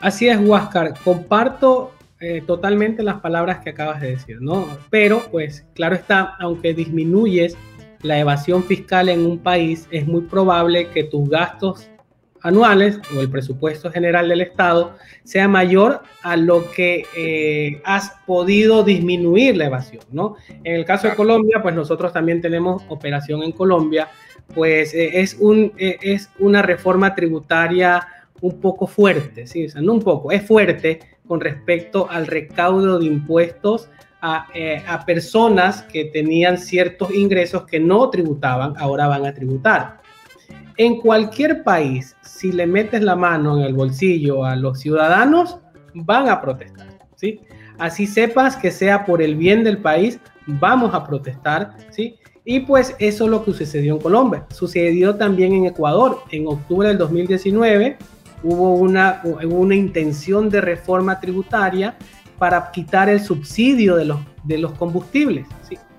Así es, Huáscar. Comparto totalmente las palabras que acabas de decir, ¿no? Pero, pues, claro está, aunque disminuyes la evasión fiscal en un país, es muy probable que tus gastos anuales o el presupuesto general del Estado sea mayor a lo que eh, has podido disminuir la evasión, ¿no? En el caso de Colombia, pues nosotros también tenemos operación en Colombia, pues eh, es, un, eh, es una reforma tributaria un poco fuerte, ¿sí? O sea, no un poco, es fuerte con respecto al recaudo de impuestos a, a personas que tenían ciertos ingresos que no tributaban, ahora van a tributar. En cualquier país, si le metes la mano en el bolsillo a los ciudadanos, van a protestar, ¿sí? Así sepas que sea por el bien del país, vamos a protestar, ¿sí? Y pues eso es lo que sucedió en Colombia. Sucedió también en Ecuador. En octubre del 2019 hubo una, una intención de reforma tributaria para quitar el subsidio de los, de los combustibles.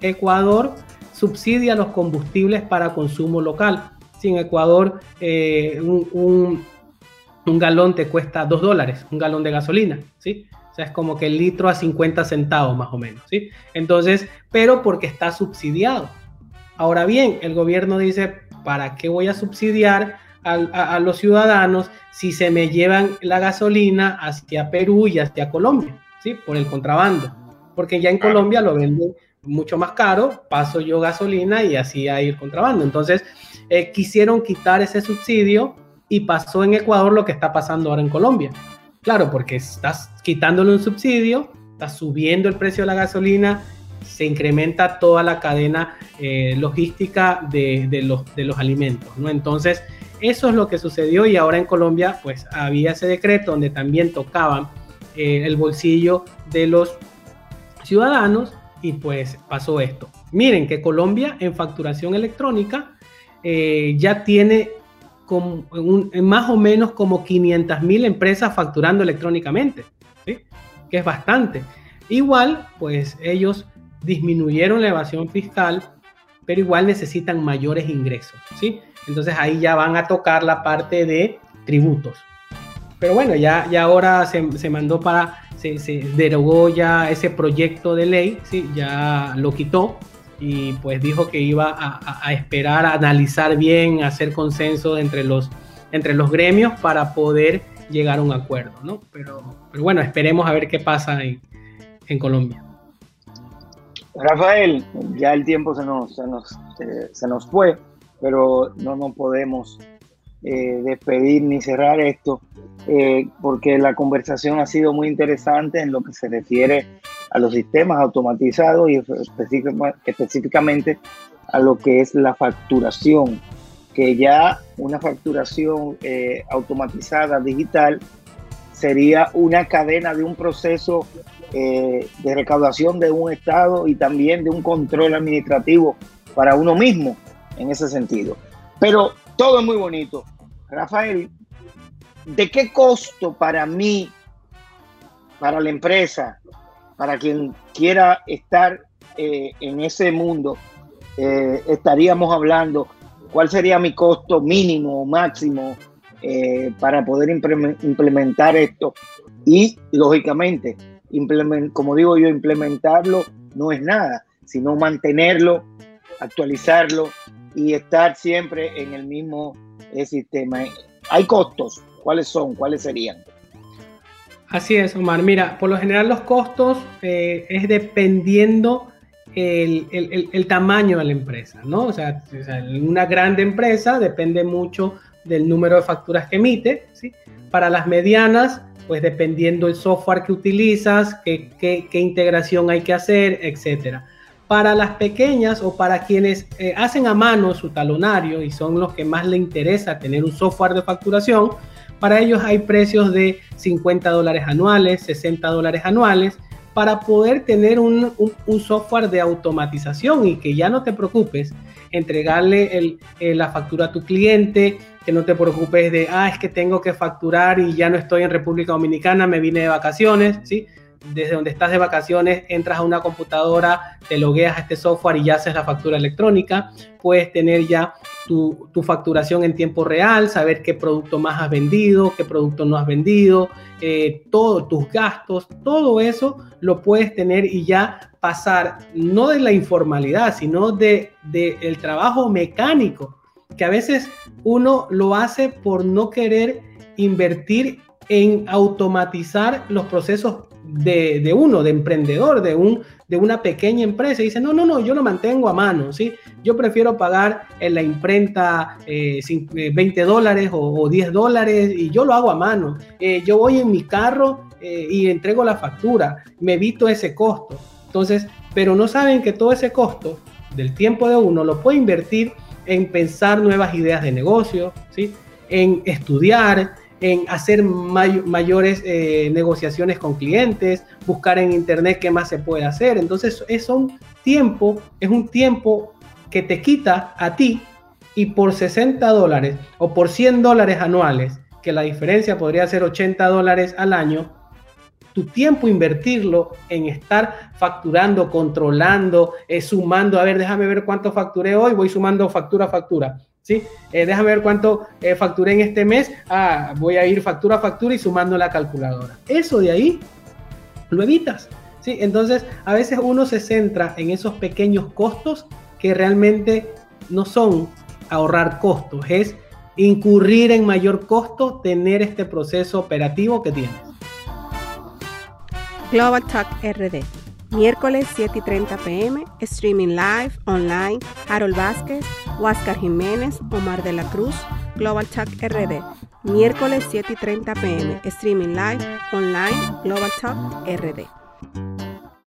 Ecuador subsidia los combustibles para consumo local. Si en Ecuador eh, un, galón te cuesta 2 dólares, un galón de gasolina, ¿sí? O sea, es como que el litro a 50 centavos más o menos, ¿sí? Entonces, pero porque está subsidiado. Ahora bien, el gobierno dice, ¿para qué voy a subsidiar a, los ciudadanos si se me llevan la gasolina hacia Perú y hacia Colombia, ¿sí? Por el contrabando. Porque ya en Colombia lo venden mucho más caro, paso yo gasolina y así hay el contrabando. Entonces, eh, quisieron quitar ese subsidio y pasó en Ecuador lo que está pasando ahora en Colombia. Claro, porque estás quitándole un subsidio, estás subiendo el precio de la gasolina, se incrementa toda la cadena eh, logística de, los, de los alimentos, ¿no? Entonces, eso es lo que sucedió y ahora en Colombia, pues había ese decreto donde también tocaban eh, el bolsillo de los ciudadanos y pues pasó esto. Miren que Colombia en facturación electrónica eh, ya tiene con más o menos como 500 mil empresas facturando electrónicamente, que es bastante. Igual, pues ellos disminuyeron la evasión fiscal, pero igual necesitan mayores ingresos, ¿sí? Entonces ahí ya van a tocar la parte de tributos. Pero bueno, ya, ya ahora se, se mandó para se, derogó ya ese proyecto de ley, ¿sí? ya lo quitó y pues dijo que iba a, esperar, a analizar bien, a hacer consenso entre los, entre los gremios para poder llegar a un acuerdo, ¿no? Pero, pero bueno, esperemos a ver qué pasa en, Colombia.
Rafael, ya el tiempo se nos, se nos, se, nos fue, pero no nos podemos eh, despedir ni cerrar esto eh, porque la conversación ha sido muy interesante en lo que se refiere a los sistemas automatizados y específicamente a lo que es la facturación, que ya una facturación eh, automatizada digital sería una cadena de un proceso eh, de recaudación de un Estado y también de un control administrativo para uno mismo en ese sentido. Pero todo es muy bonito. Rafael, ¿de qué costo para mí, para la empresa, para quien quiera estar eh, en ese mundo, eh, estaríamos hablando? ¿Cuál sería mi costo mínimo o máximo eh, para poder implementar esto? Y, lógicamente, como digo yo, implementarlo no es nada, sino mantenerlo, actualizarlo y estar siempre en el mismo sistema. Hay costos, ¿Cuáles son? ¿Cuáles serían?
Así es, Omar. Mira, por lo general los costos eh, es dependiendo el, tamaño de la empresa, ¿no? O sea, una grande empresa depende mucho del número de facturas que emite, ¿sí? Para las medianas, pues dependiendo el software que utilizas, qué, qué, integración hay que hacer, etcétera. Para las pequeñas o para quienes eh, hacen a mano su talonario y son los que más le interesa tener un software de facturación, para ellos hay precios de 50 dólares anuales, 60 dólares anuales, para poder tener un, software de automatización y que ya no te preocupes entregarle la factura a tu cliente, que no te preocupes de, ah, es que tengo que facturar y ya no estoy en República Dominicana, me vine de vacaciones, ¿sí? Desde donde estás de vacaciones, entras a una computadora, te logueas a este software y ya haces la factura electrónica. Puedes tener ya tu, facturación en tiempo real, saber qué producto más has vendido, qué producto no has vendido, eh, todos tus gastos, todo eso lo puedes tener y ya pasar no de la informalidad, sino de, de el trabajo mecánico, que a veces uno lo hace por no querer invertir en automatizar los procesos de, uno, de emprendedor, de, un, de una pequeña empresa. Y dice, no, no, no, yo lo mantengo a mano, ¿sí? Yo prefiero pagar en la imprenta 20 eh, eh, dólares o, 10 dólares y yo lo hago a mano. Eh, yo voy en mi carro y entrego la factura, me evito ese costo. Entonces, pero no saben que todo ese costo del tiempo de uno lo puede invertir en pensar nuevas ideas de negocio, ¿sí? en estudiar, en hacer mayores eh, negociaciones con clientes, buscar en internet qué más se puede hacer. Entonces es un tiempo, es un tiempo que te quita a ti y por 60 dólares o por 100 dólares anuales, que la diferencia podría ser 80 dólares al año, tu tiempo invertirlo en estar facturando, controlando, eh, sumando, a ver, déjame ver cuánto facturé hoy, voy sumando factura factura. ¿Sí? Eh, déjame ver cuánto eh, facturé en este mes. Ah, voy a ir factura a factura y sumando la calculadora. Eso de ahí lo evitas. ¿sí? Entonces, a veces uno se centra en esos pequeños costos que realmente no son ahorrar costos, es incurrir en mayor costo tener este proceso operativo que tiene.
Global Talk RD, miércoles 7 y 30 pm, streaming live, online, Harold Vázquez, Huáscar Jiménez, Omar de la Cruz, Global Talk RD, miércoles 7 y 30 pm, streaming live, online, Global Talk RD.